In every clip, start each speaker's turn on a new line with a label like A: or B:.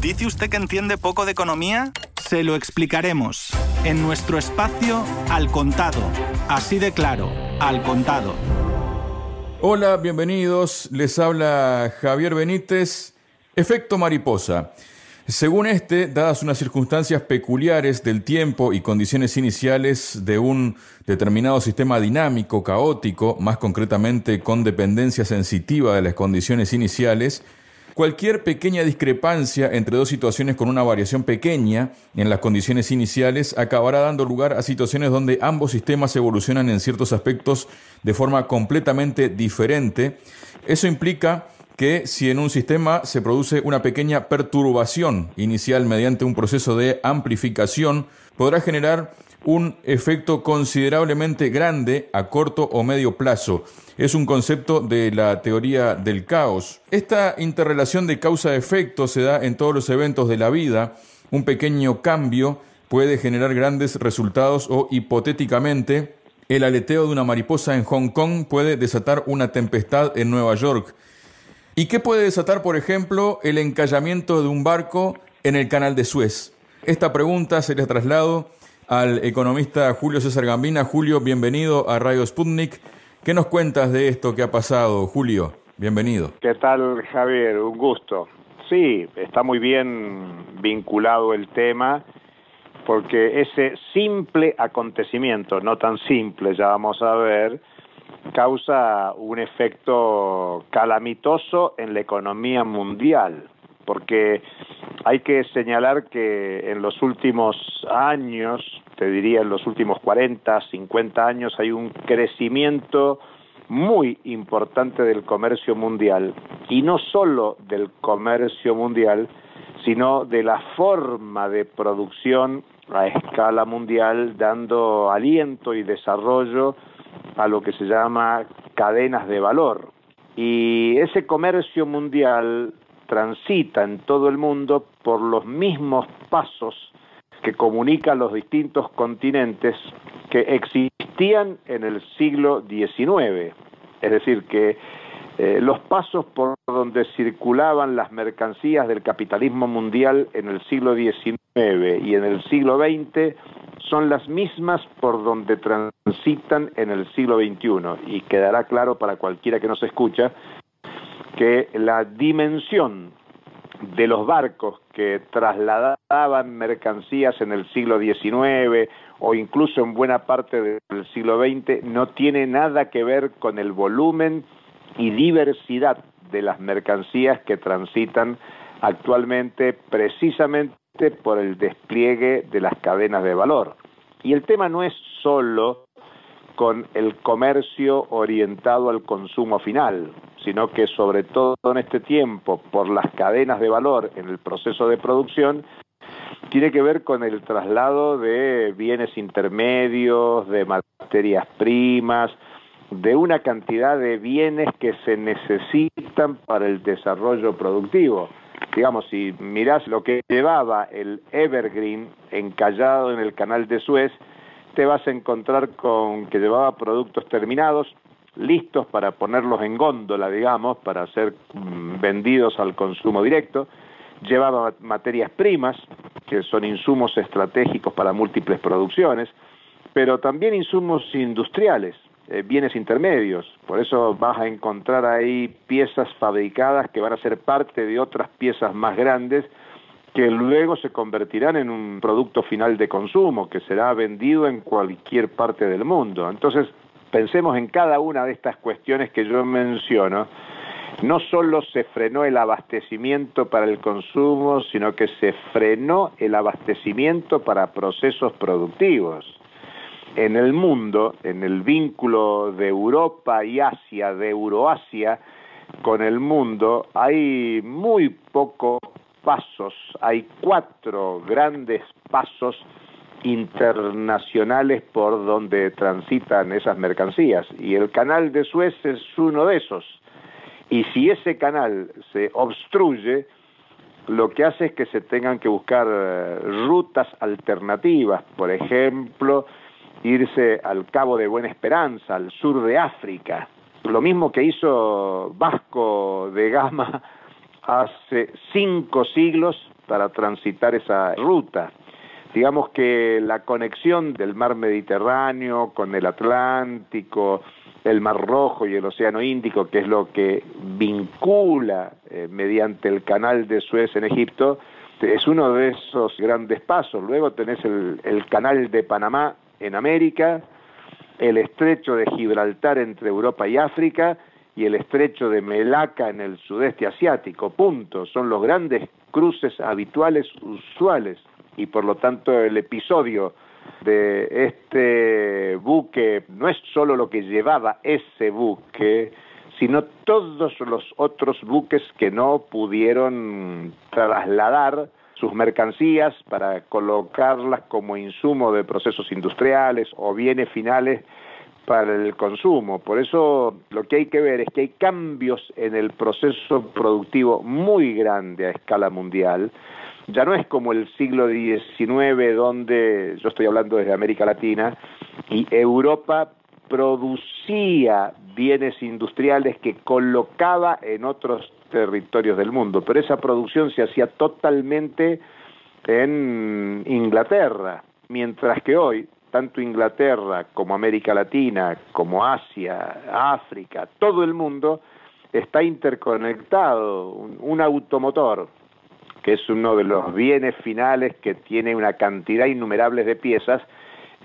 A: ¿Dice usted que entiende poco de economía? Se lo explicaremos en nuestro espacio Al Contado. Así de claro, Al Contado.
B: Hola, bienvenidos. Les habla Javier Benítez. Efecto mariposa. Según este, dadas unas circunstancias peculiares del tiempo y condiciones iniciales de un determinado sistema dinámico, caótico, más concretamente con dependencia sensitiva de las condiciones iniciales, cualquier pequeña discrepancia entre dos situaciones con una variación pequeña en las condiciones iniciales acabará dando lugar a situaciones donde ambos sistemas evolucionan en ciertos aspectos de forma completamente diferente. Eso implica que si en un sistema se produce una pequeña perturbación inicial mediante un proceso de amplificación, podrá generar un efecto considerablemente grande a corto o medio plazo. Es un concepto de la teoría del caos. Esta interrelación de causa-efecto se da en todos los eventos de la vida. Un pequeño cambio puede generar grandes resultados o hipotéticamente el aleteo de una mariposa en Hong Kong puede desatar una tempestad en Nueva York. ¿Y qué puede desatar, por ejemplo, el encallamiento de un barco en el canal de Suez? Esta pregunta se le traslado al economista Julio César Gambina. Julio, bienvenido a Radio Sputnik. ¿Qué nos cuentas de esto que ha pasado, Julio? Bienvenido.
C: ¿Qué tal, Javier? Un gusto. Sí, está muy bien vinculado el tema porque ese simple acontecimiento, no tan simple, ya vamos a ver, causa un efecto calamitoso en la economía mundial, porque hay que señalar que en los últimos años, te diría en los últimos 40, 50 años, hay un crecimiento muy importante del comercio mundial, y no solo del comercio mundial, sino de la forma de producción a escala mundial, dando aliento y desarrollo a lo que se llama cadenas de valor. Y ese comercio mundial transita en todo el mundo por los mismos pasos que comunican los distintos continentes que existían en el siglo XIX. Es decir, que eh, los pasos por donde circulaban las mercancías del capitalismo mundial en el siglo XIX y en el siglo XX son las mismas por donde transitan en el siglo XXI y quedará claro para cualquiera que nos escucha que la dimensión de los barcos que trasladaban mercancías en el siglo XIX o incluso en buena parte del siglo XX no tiene nada que ver con el volumen y diversidad de las mercancías que transitan actualmente precisamente por el despliegue de las cadenas de valor. Y el tema no es solo con el comercio orientado al consumo final, sino que sobre todo en este tiempo, por las cadenas de valor en el proceso de producción, tiene que ver con el traslado de bienes intermedios, de materias primas, de una cantidad de bienes que se necesitan para el desarrollo productivo. Digamos, si mirás lo que llevaba el Evergreen encallado en el canal de Suez, te vas a encontrar con que llevaba productos terminados, listos para ponerlos en góndola, digamos, para ser mm, vendidos al consumo directo, llevaba materias primas, que son insumos estratégicos para múltiples producciones, pero también insumos industriales, eh, bienes intermedios. Por eso vas a encontrar ahí piezas fabricadas que van a ser parte de otras piezas más grandes que luego se convertirán en un producto final de consumo que será vendido en cualquier parte del mundo. Entonces, pensemos en cada una de estas cuestiones que yo menciono. No solo se frenó el abastecimiento para el consumo, sino que se frenó el abastecimiento para procesos productivos en el mundo, en el vínculo de Europa y Asia, de Euroasia con el mundo, hay muy pocos pasos, hay cuatro grandes pasos internacionales por donde transitan esas mercancías y el canal de Suez es uno de esos. Y si ese canal se obstruye, lo que hace es que se tengan que buscar eh, rutas alternativas, por ejemplo, irse al Cabo de Buena Esperanza, al sur de África. Lo mismo que hizo Vasco de Gama hace cinco siglos para transitar esa ruta. Digamos que la conexión del mar Mediterráneo con el Atlántico, el Mar Rojo y el Océano Índico, que es lo que vincula eh, mediante el canal de Suez en Egipto, es uno de esos grandes pasos. Luego tenés el, el canal de Panamá en América, el estrecho de Gibraltar entre Europa y África y el estrecho de Melaka en el sudeste asiático. Punto. Son los grandes cruces habituales, usuales. Y por lo tanto el episodio de este buque no es solo lo que llevaba ese buque, sino todos los otros buques que no pudieron trasladar sus mercancías para colocarlas como insumo de procesos industriales o bienes finales para el consumo. Por eso lo que hay que ver es que hay cambios en el proceso productivo muy grande a escala mundial. Ya no es como el siglo XIX donde, yo estoy hablando desde América Latina, y Europa producía bienes industriales que colocaba en otros territorios del mundo, pero esa producción se hacía totalmente en Inglaterra, mientras que hoy tanto Inglaterra como América Latina, como Asia, África, todo el mundo está interconectado. Un, automotor, que es uno de los bienes finales que tiene una cantidad innumerable de piezas,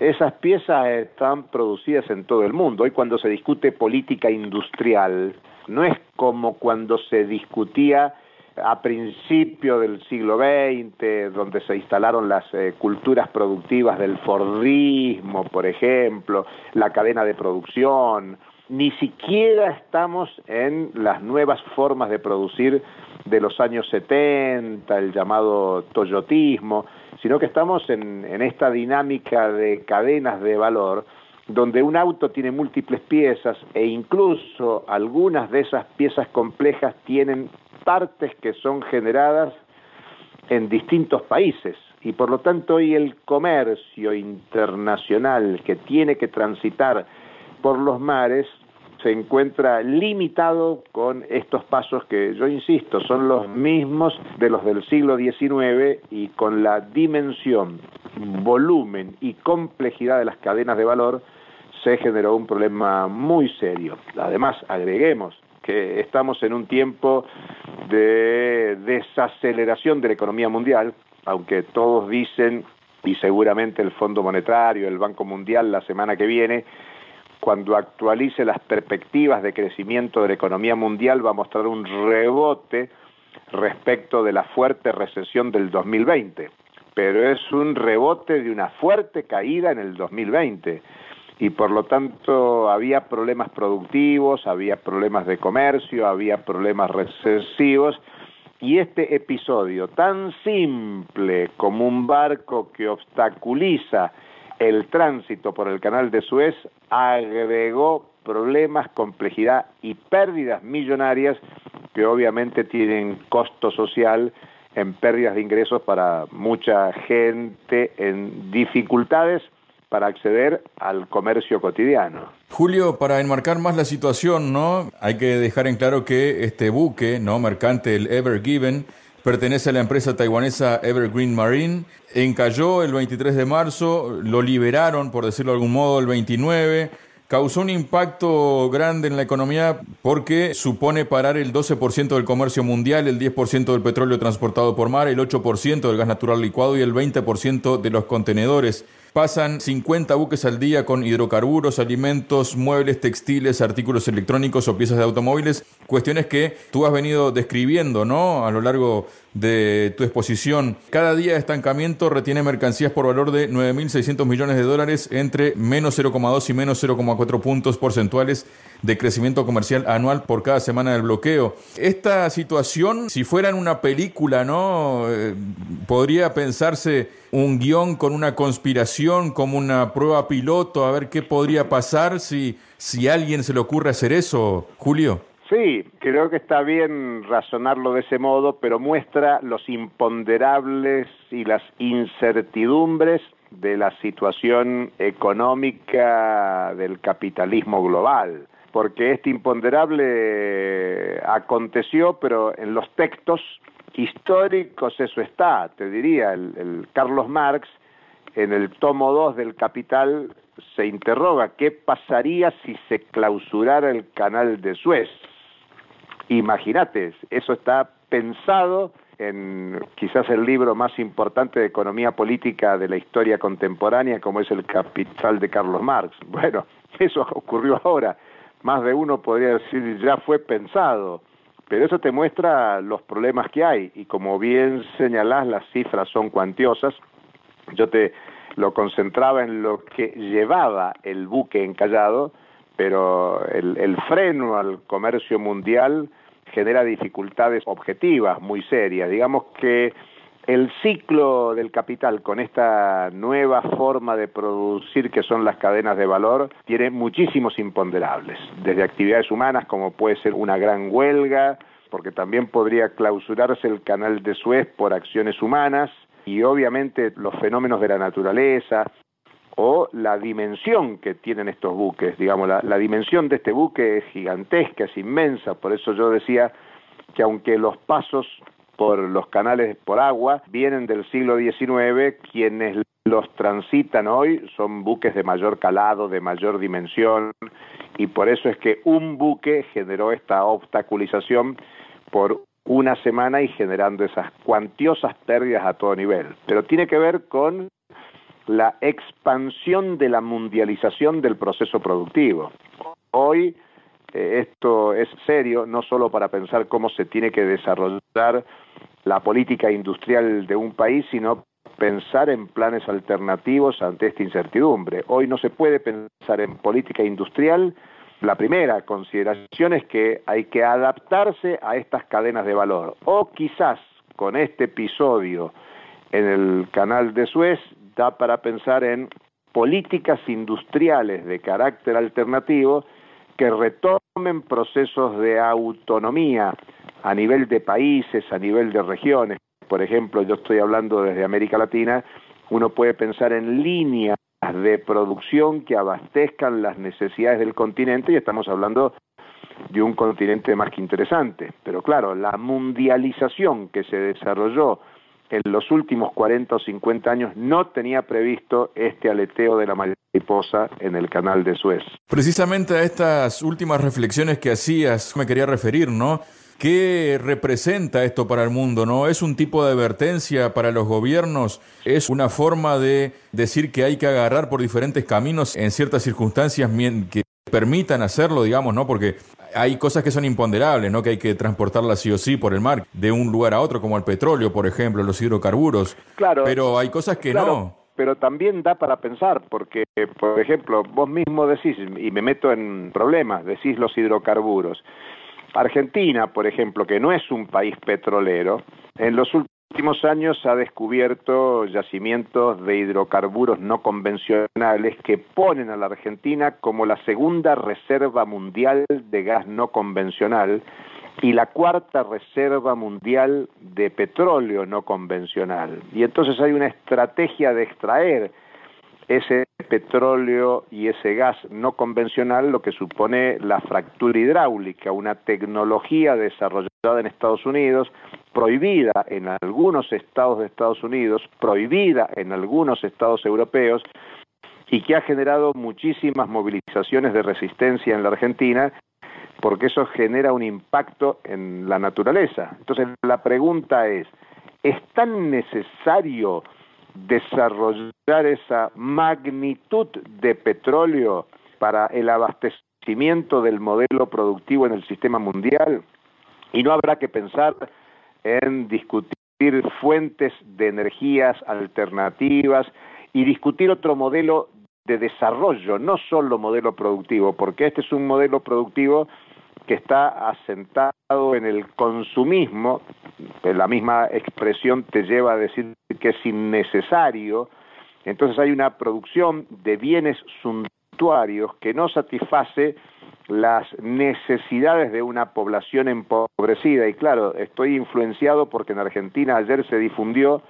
C: esas piezas están producidas en todo el mundo. Hoy cuando se discute política industrial, no es como cuando se discutía a principios del siglo XX, donde se instalaron las eh, culturas productivas del Fordismo, por ejemplo, la cadena de producción, ni siquiera estamos en las nuevas formas de producir de los años 70, el llamado toyotismo, sino que estamos en, en esta dinámica de cadenas de valor donde un auto tiene múltiples piezas e incluso algunas de esas piezas complejas tienen partes que son generadas en distintos países y por lo tanto hoy el comercio internacional que tiene que transitar por los mares se encuentra limitado con estos pasos que yo insisto son los mismos de los del siglo XIX y con la dimensión, volumen y complejidad de las cadenas de valor se generó un problema muy serio. Además, agreguemos que estamos en un tiempo de desaceleración de la economía mundial, aunque todos dicen, y seguramente el Fondo Monetario, el Banco Mundial la semana que viene, cuando actualice las perspectivas de crecimiento de la economía mundial va a mostrar un rebote respecto de la fuerte recesión del 2020, pero es un rebote de una fuerte caída en el 2020 y por lo tanto había problemas productivos, había problemas de comercio, había problemas recesivos y este episodio tan simple como un barco que obstaculiza el tránsito por el canal de Suez agregó problemas, complejidad y pérdidas millonarias que obviamente tienen costo social en pérdidas de ingresos para mucha gente en dificultades para acceder al comercio cotidiano.
B: Julio, para enmarcar más la situación, ¿no? Hay que dejar en claro que este buque, ¿no? Mercante, el Ever Given, pertenece a la empresa taiwanesa Evergreen Marine. Encalló el 23 de marzo, lo liberaron, por decirlo de algún modo, el 29 causó un impacto grande en la economía porque supone parar el 12% del comercio mundial, el 10% del petróleo transportado por mar, el 8% del gas natural licuado y el 20% de los contenedores. Pasan 50 buques al día con hidrocarburos, alimentos, muebles, textiles, artículos electrónicos o piezas de automóviles, cuestiones que tú has venido describiendo, ¿no? A lo largo de tu exposición. Cada día de estancamiento retiene mercancías por valor de 9.600 millones de dólares entre menos 0,2 y menos 0,4 puntos porcentuales de crecimiento comercial anual por cada semana del bloqueo. Esta situación, si fuera en una película, ¿no? Eh, podría pensarse un guion con una conspiración, como una prueba piloto, a ver qué podría pasar si, si a alguien se le ocurre hacer eso, Julio.
C: Sí, creo que está bien razonarlo de ese modo, pero muestra los imponderables y las incertidumbres de la situación económica del capitalismo global porque este imponderable aconteció, pero en los textos históricos eso está, te diría, el, Carlos Marx en el tomo 2 del Capital se interroga qué pasaría si se clausurara el canal de Suez. Imagínate, eso está pensado en quizás el libro más importante de economía política de la historia contemporánea, como es el Capital de Carlos Marx. Bueno, eso ocurrió ahora. Más de uno podría decir ya fue pensado, pero eso te muestra los problemas que hay y como bien señalás, las cifras son cuantiosas. Yo te lo concentraba en lo que llevaba el buque encallado, pero el, freno al comercio mundial genera dificultades objetivas muy serias. Digamos que el ciclo del capital con esta nueva forma de producir que son las cadenas de valor tiene muchísimos imponderables, desde actividades humanas como puede ser una gran huelga, porque también podría clausurarse el canal de Suez por acciones humanas y obviamente los fenómenos de la naturaleza, o la dimensión que tienen estos buques. Digamos, la, la, dimensión de este buque es gigantesca, es inmensa, por eso yo decía que aunque los pasos por los canales por agua vienen del siglo XIX, quienes los transitan hoy son buques de mayor calado, de mayor dimensión, y por eso es que un buque generó esta obstaculización por una semana y generando esas cuantiosas pérdidas a todo nivel. Pero tiene que ver con la expansión de la mundialización del proceso productivo. Hoy eh, esto es serio, no solo para pensar cómo se tiene que desarrollar la política industrial de un país, sino pensar en planes alternativos ante esta incertidumbre. Hoy no se puede pensar en política industrial. La primera consideración es que hay que adaptarse a estas cadenas de valor. O quizás con este episodio en el canal de Suez da para pensar en políticas industriales de carácter alternativo que retomen procesos de autonomía a nivel de países, a nivel de regiones. Por ejemplo, yo estoy hablando desde América Latina, uno puede pensar en líneas de producción que abastezcan las necesidades del continente y estamos hablando de un continente más que interesante. Pero claro, la mundialización que se desarrolló en los últimos 40 o 50 años no tenía previsto este aleteo de la mariposa en el canal de Suez.
B: Precisamente a estas últimas reflexiones que hacías me quería referir, ¿no? ¿Qué representa esto para el mundo? ¿No? ¿Es un tipo de advertencia para los gobiernos? ¿Es una forma de decir que hay que agarrar por diferentes caminos en ciertas circunstancias que permitan hacerlo, digamos, ¿no? Porque hay cosas que son imponderables, ¿no? Que hay que transportarlas sí o sí por el mar, de un lugar a otro, como el petróleo, por ejemplo, los hidrocarburos.
C: Claro.
B: Pero hay cosas que no.
C: Pero también da para pensar, porque, por ejemplo, vos mismo decís, y me meto en problemas, decís los hidrocarburos. Argentina, por ejemplo, que no es un país petrolero, en los últimos últimos años ha descubierto yacimientos de hidrocarburos no convencionales que ponen a la Argentina como la segunda reserva mundial de gas no convencional y la cuarta reserva mundial de petróleo no convencional. Y entonces hay una estrategia de extraer ese petróleo y ese gas no convencional, lo que supone la fractura hidráulica, una tecnología desarrollada en Estados Unidos, prohibida en algunos estados de Estados Unidos, prohibida en algunos estados europeos, y que ha generado muchísimas movilizaciones de resistencia en la Argentina, porque eso genera un impacto en la naturaleza. Entonces la pregunta es, ¿es tan necesario desarrollar esa magnitud de petróleo para el abastecimiento del modelo productivo en el sistema mundial y no habrá que pensar en discutir fuentes de energías alternativas y discutir otro modelo de desarrollo, no solo modelo productivo, porque este es un modelo productivo que está asentado en el consumismo, la misma expresión te lleva a decir que es innecesario, entonces hay una producción de bienes suntuarios que no satisface las necesidades de una población empobrecida. Y claro, estoy influenciado porque en Argentina ayer se difundió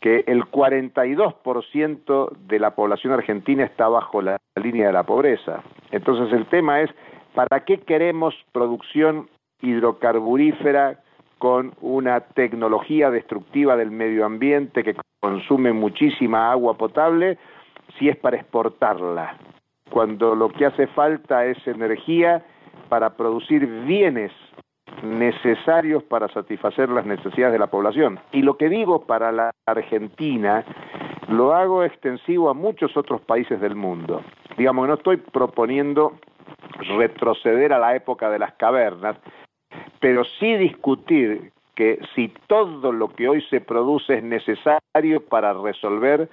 C: que el 42% de la población argentina está bajo la línea de la pobreza. Entonces el tema es ¿Para qué queremos producción hidrocarburífera con una tecnología destructiva del medio ambiente que consume muchísima agua potable, si es para exportarla, cuando lo que hace falta es energía para producir bienes necesarios para satisfacer las necesidades de la población. Y lo que digo para la Argentina, lo hago extensivo a muchos otros países del mundo. Digamos, no estoy proponiendo retroceder a la época de las cavernas, pero sí discutir que si todo lo que hoy se produce es necesario para resolver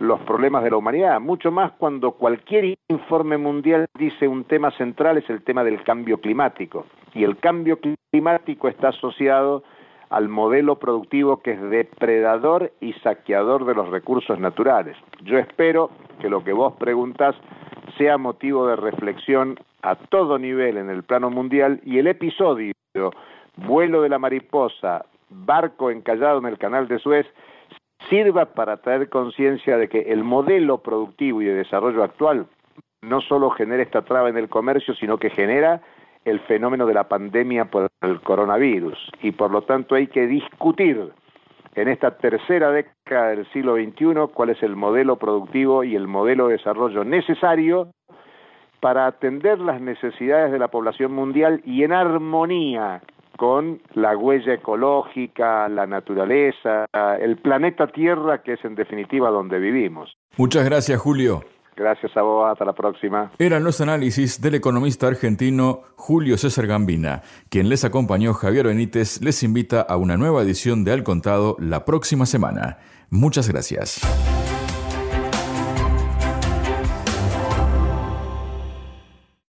C: los problemas de la humanidad, mucho más cuando cualquier informe mundial dice un tema central es el tema del cambio climático, y el cambio climático está asociado al modelo productivo que es depredador y saqueador de los recursos naturales. Yo espero que lo que vos preguntas sea motivo de reflexión a todo nivel en el plano mundial y el episodio vuelo de la mariposa, barco encallado en el canal de Suez, sirva para traer conciencia de que el modelo productivo y de desarrollo actual no solo genera esta traba en el comercio, sino que genera el fenómeno de la pandemia por el coronavirus. Y por lo tanto hay que discutir en esta tercera década del siglo XXI cuál es el modelo productivo y el modelo de desarrollo necesario para atender las necesidades de la población mundial y en armonía con la huella ecológica, la naturaleza, el planeta Tierra, que es en definitiva donde vivimos.
B: Muchas gracias, Julio.
C: Gracias a vos, hasta la próxima.
B: Eran los análisis del economista argentino Julio César Gambina. Quien les acompañó, Javier Benítez, les invita a una nueva edición de Al Contado la próxima semana. Muchas gracias.